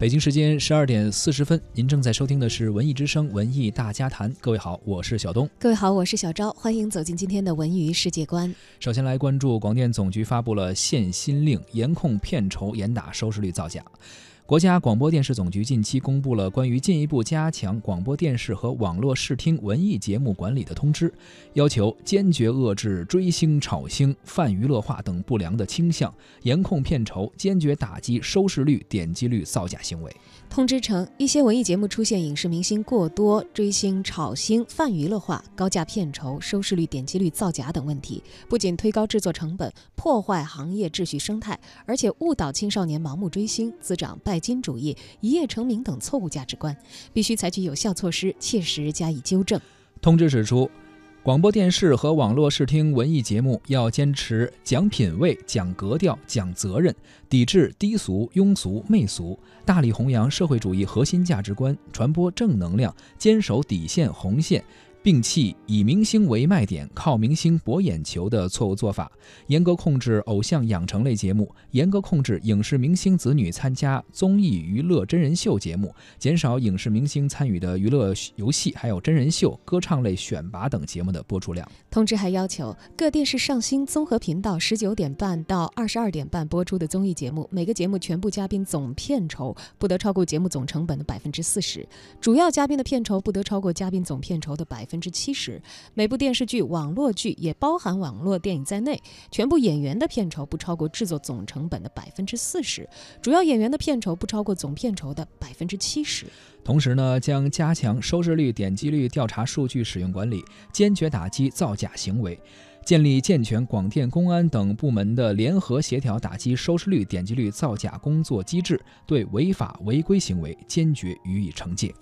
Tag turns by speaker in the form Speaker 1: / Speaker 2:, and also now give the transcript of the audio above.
Speaker 1: 北京时间十二点四十分，您正在收听的是《文艺之声·文艺大家谈》。各位好，我是小东。
Speaker 2: 各位好，我是小昭。欢迎走进今天的文娱世界观。
Speaker 1: 首先来关注广电总局发布了限薪令，严控片酬，严打收视率造假。国家广播电视总局近期公布了关于进一步加强广播电视和网络视听文艺节目管理的通知，要求坚决遏制追星、炒星、泛娱乐化等不良的倾向，严控片酬，坚决打击收视率、点击率造假行为。
Speaker 2: 通知称，一些文艺节目出现影视明星过多、追星、炒星、泛娱乐化、高价片酬、收视率、点击率造假等问题，不仅推高制作成本，破坏行业秩序生态，而且误导青少年盲目追星，滋长败拜金主义、一夜成名等错误价值观，必须采取有效措施，切实加以纠正。
Speaker 1: 通知指出。广播电视和网络视听文艺节目要坚持讲品位、讲格调、讲责任，抵制低俗、庸俗、媚俗，大力弘扬社会主义核心价值观，传播正能量，坚守底线红线。摒弃以明星为卖点、靠明星博眼球的错误做法，严格控制偶像养成类节目，严格控制影视明星子女参加综艺娱乐真人秀节目，减少影视明星参与的娱乐游戏、还有真人秀、歌唱类选拔等节目的播出量。
Speaker 2: 通知还要求，各电视上星综合频道十九点半到二十二点半播出的综艺节目，每个节目全部嘉宾总片酬不得超过节目总成本的百分之四十，主要嘉宾的片酬不得超过嘉宾总片酬的。百分之七十，每部电视剧、网络剧也包含网络电影在内，全部演员的片酬不超过制作总成本的百分之四十，主要演员的片酬不超过总片酬的百分之七十。
Speaker 1: 同时呢，将加强收视率、点击率调查数据使用管理，坚决打击造假行为，建立健全广电、公安等部门的联合协调打击收视率、点击率造假工作机制，对违法违规行为坚决予以惩戒。